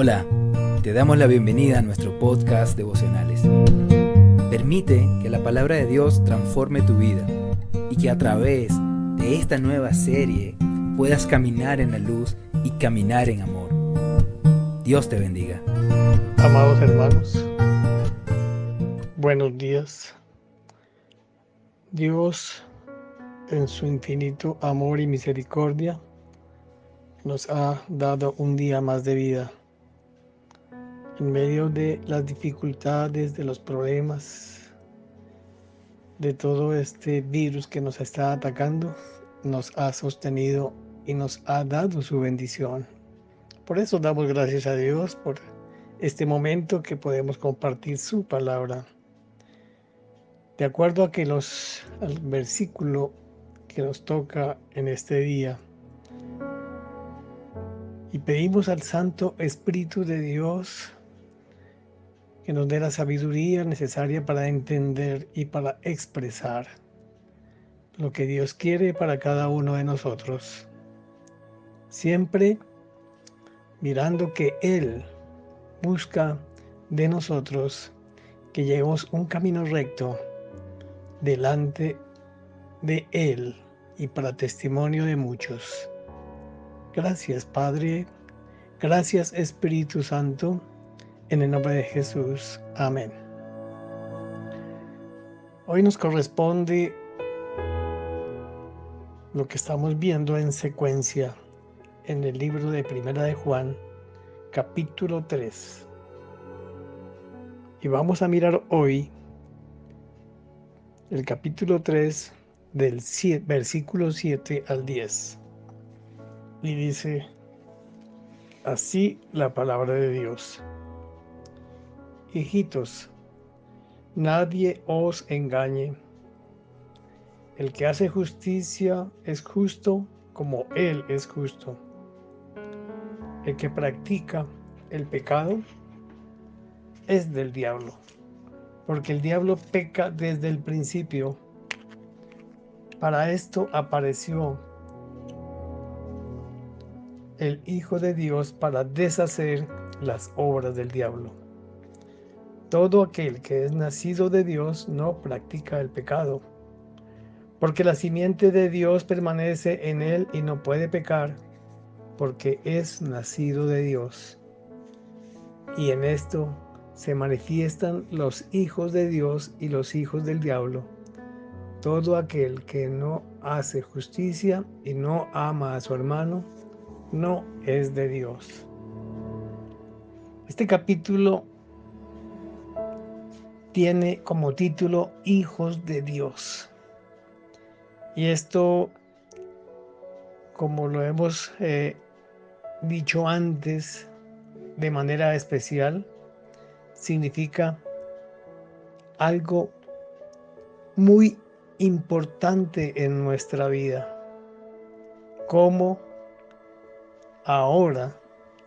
Hola, te damos la bienvenida a nuestro podcast devocionales. Permite que la palabra de Dios transforme tu vida y que a través de esta nueva serie puedas caminar en la luz y caminar en amor. Dios te bendiga. Amados hermanos, buenos días. Dios, en su infinito amor y misericordia, nos ha dado un día más de vida en medio de las dificultades, de los problemas, de todo este virus que nos está atacando, nos ha sostenido y nos ha dado su bendición. Por eso damos gracias a Dios por este momento que podemos compartir su palabra. De acuerdo a que los al versículo que nos toca en este día, y pedimos al Santo Espíritu de Dios que nos dé la sabiduría necesaria para entender y para expresar lo que Dios quiere para cada uno de nosotros. Siempre mirando que Él busca de nosotros que llevemos un camino recto delante de Él y para testimonio de muchos. Gracias Padre, gracias Espíritu Santo en el nombre de Jesús. Amén. Hoy nos corresponde lo que estamos viendo en secuencia en el libro de Primera de Juan, capítulo 3. Y vamos a mirar hoy el capítulo 3 del versículo 7 al 10. Y dice así la palabra de Dios. Hijitos, nadie os engañe. El que hace justicia es justo como Él es justo. El que practica el pecado es del diablo, porque el diablo peca desde el principio. Para esto apareció el Hijo de Dios para deshacer las obras del diablo. Todo aquel que es nacido de Dios no practica el pecado, porque la simiente de Dios permanece en él y no puede pecar, porque es nacido de Dios. Y en esto se manifiestan los hijos de Dios y los hijos del diablo. Todo aquel que no hace justicia y no ama a su hermano, no es de Dios. Este capítulo tiene como título Hijos de Dios. Y esto, como lo hemos eh, dicho antes de manera especial, significa algo muy importante en nuestra vida. Cómo ahora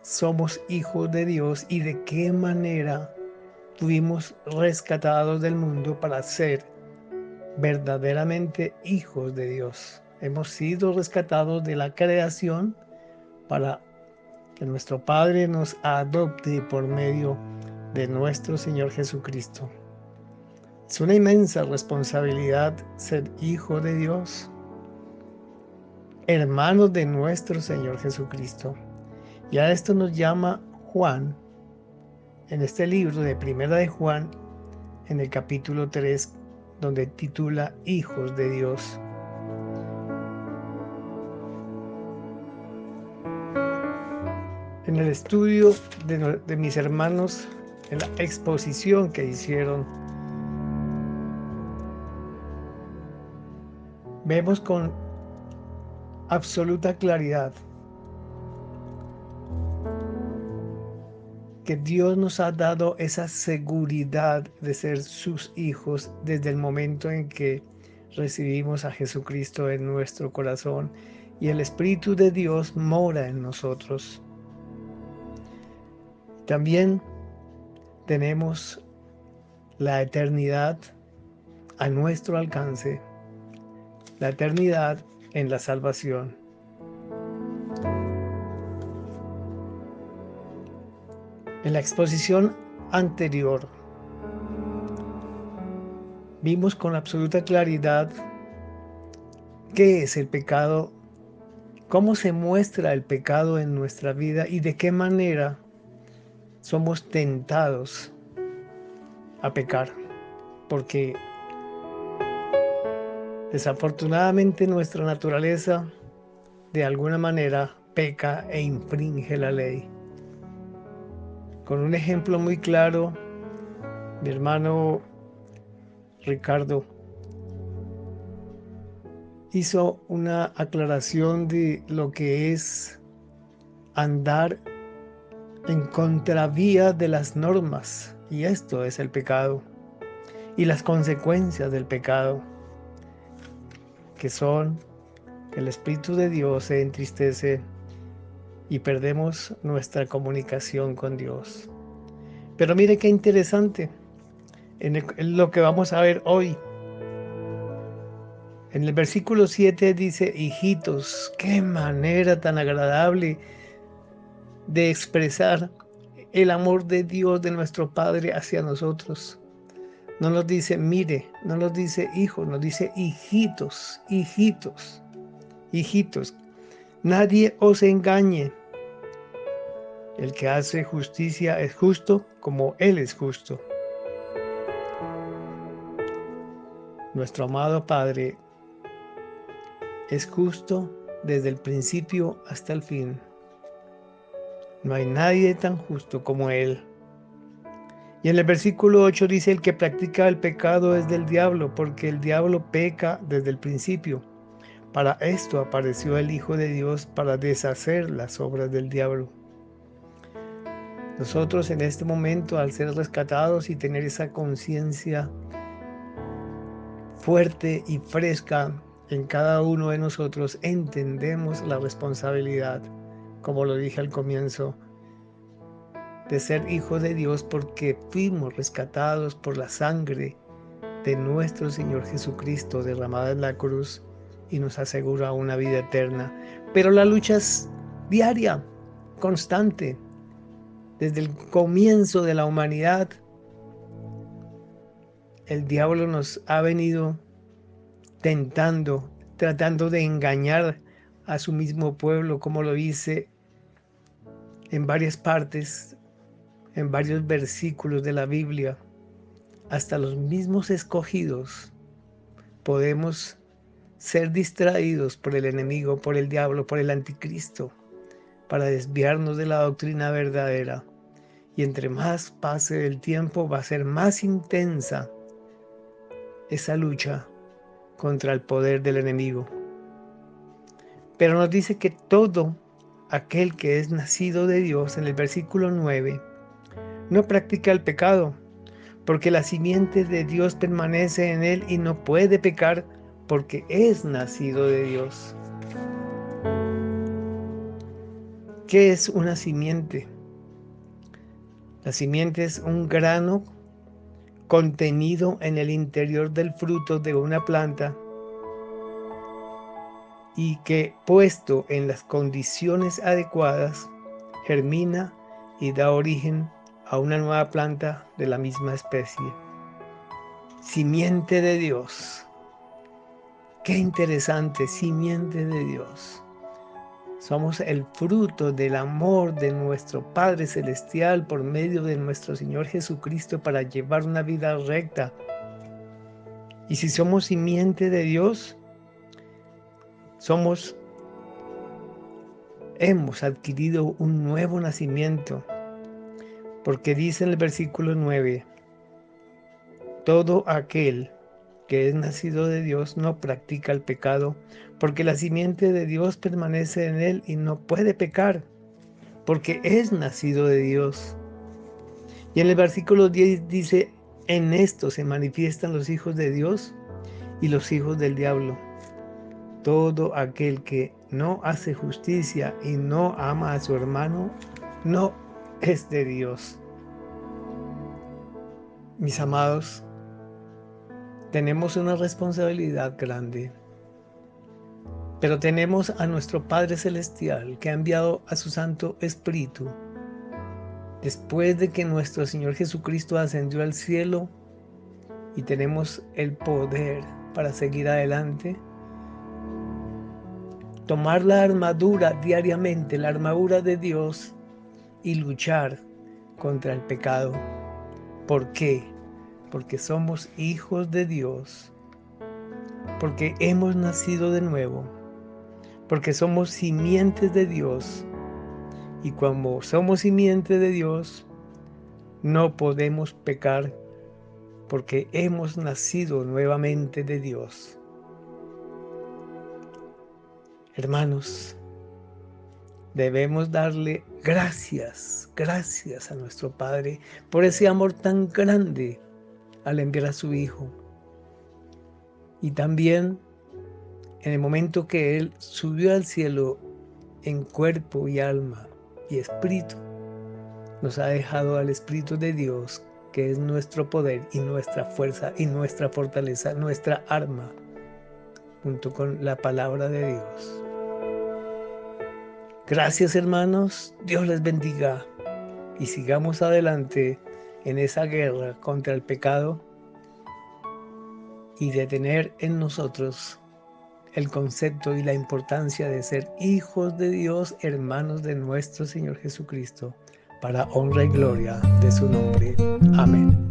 somos hijos de Dios y de qué manera fuimos rescatados del mundo para ser verdaderamente hijos de Dios. Hemos sido rescatados de la creación para que nuestro Padre nos adopte por medio de nuestro Señor Jesucristo. Es una inmensa responsabilidad ser hijo de Dios, hermanos de nuestro Señor Jesucristo. Y a esto nos llama Juan en este libro de Primera de Juan, en el capítulo 3, donde titula Hijos de Dios. En el estudio de, de mis hermanos, en la exposición que hicieron, vemos con absoluta claridad Dios nos ha dado esa seguridad de ser sus hijos desde el momento en que recibimos a Jesucristo en nuestro corazón y el Espíritu de Dios mora en nosotros. También tenemos la eternidad a nuestro alcance, la eternidad en la salvación. En la exposición anterior vimos con absoluta claridad qué es el pecado, cómo se muestra el pecado en nuestra vida y de qué manera somos tentados a pecar, porque desafortunadamente nuestra naturaleza de alguna manera peca e infringe la ley. Con un ejemplo muy claro, mi hermano Ricardo hizo una aclaración de lo que es andar en contravía de las normas, y esto es el pecado, y las consecuencias del pecado, que son que el Espíritu de Dios se entristece y perdemos nuestra comunicación con Dios. Pero mire qué interesante en, lo que vamos a ver hoy. En el versículo 7 dice, hijitos, qué manera tan agradable de expresar el amor de Dios, de nuestro Padre hacia nosotros. No nos dice, mire, no nos dice hijo, nos dice hijitos, hijitos, hijitos. Nadie os engañe. El que hace justicia es justo como Él es justo. Nuestro amado Padre es justo desde el principio hasta el fin. No hay nadie tan justo como Él. Y en el versículo 8 dice, el que practica el pecado es del diablo, porque el diablo peca desde el principio. Para esto apareció el Hijo de Dios, para deshacer las obras del diablo. Nosotros en este momento, al ser rescatados y tener esa conciencia fuerte y fresca en cada uno de nosotros, entendemos la responsabilidad, como lo dije al comienzo, de ser hijos de Dios porque fuimos rescatados por la sangre de nuestro Señor Jesucristo derramada en la cruz y nos asegura una vida eterna. Pero la lucha es diaria, constante, desde el comienzo de la humanidad. El diablo nos ha venido tentando, tratando de engañar a su mismo pueblo, como lo dice en varias partes, en varios versículos de la Biblia. Hasta los mismos escogidos podemos ser distraídos por el enemigo, por el diablo, por el anticristo, para desviarnos de la doctrina verdadera. Y entre más pase el tiempo va a ser más intensa esa lucha contra el poder del enemigo. Pero nos dice que todo aquel que es nacido de Dios, en el versículo 9, no practica el pecado, porque la simiente de Dios permanece en él y no puede pecar porque es nacido de Dios. ¿Qué es una simiente? La simiente es un grano contenido en el interior del fruto de una planta y que puesto en las condiciones adecuadas germina y da origen a una nueva planta de la misma especie. Simiente de Dios. Qué interesante, simiente de Dios. Somos el fruto del amor de nuestro Padre Celestial por medio de nuestro Señor Jesucristo para llevar una vida recta. Y si somos simiente de Dios, somos, hemos adquirido un nuevo nacimiento. Porque dice en el versículo 9, todo aquel que es nacido de Dios no practica el pecado, porque la simiente de Dios permanece en él y no puede pecar, porque es nacido de Dios. Y en el versículo 10 dice, en esto se manifiestan los hijos de Dios y los hijos del diablo. Todo aquel que no hace justicia y no ama a su hermano, no es de Dios. Mis amados, tenemos una responsabilidad grande. Pero tenemos a nuestro Padre Celestial que ha enviado a su Santo Espíritu Después de que nuestro Señor Jesucristo ascendió al cielo y tenemos el poder para seguir adelante, tomar la armadura diariamente, la armadura de Dios y luchar contra el pecado. ¿Por qué? Porque somos hijos de Dios, porque hemos nacido de nuevo, porque somos simientes de Dios. Y cuando somos simientes de Dios, no podemos pecar porque hemos nacido nuevamente de Dios. Hermanos, debemos darle gracias, gracias a nuestro Padre por ese amor tan grande al enviar a su Hijo. Y también en el momento que Él subió al cielo en cuerpo y alma y espíritu, nos ha dejado al Espíritu de Dios, que es nuestro poder y nuestra fuerza y nuestra fortaleza, nuestra arma, junto con la palabra de Dios. Gracias hermanos, Dios les bendiga y sigamos adelante en esa guerra contra el pecado y de tener en nosotros el concepto y la importancia de ser hijos de Dios, hermanos de nuestro Señor Jesucristo, para honra y gloria de su nombre. Amén.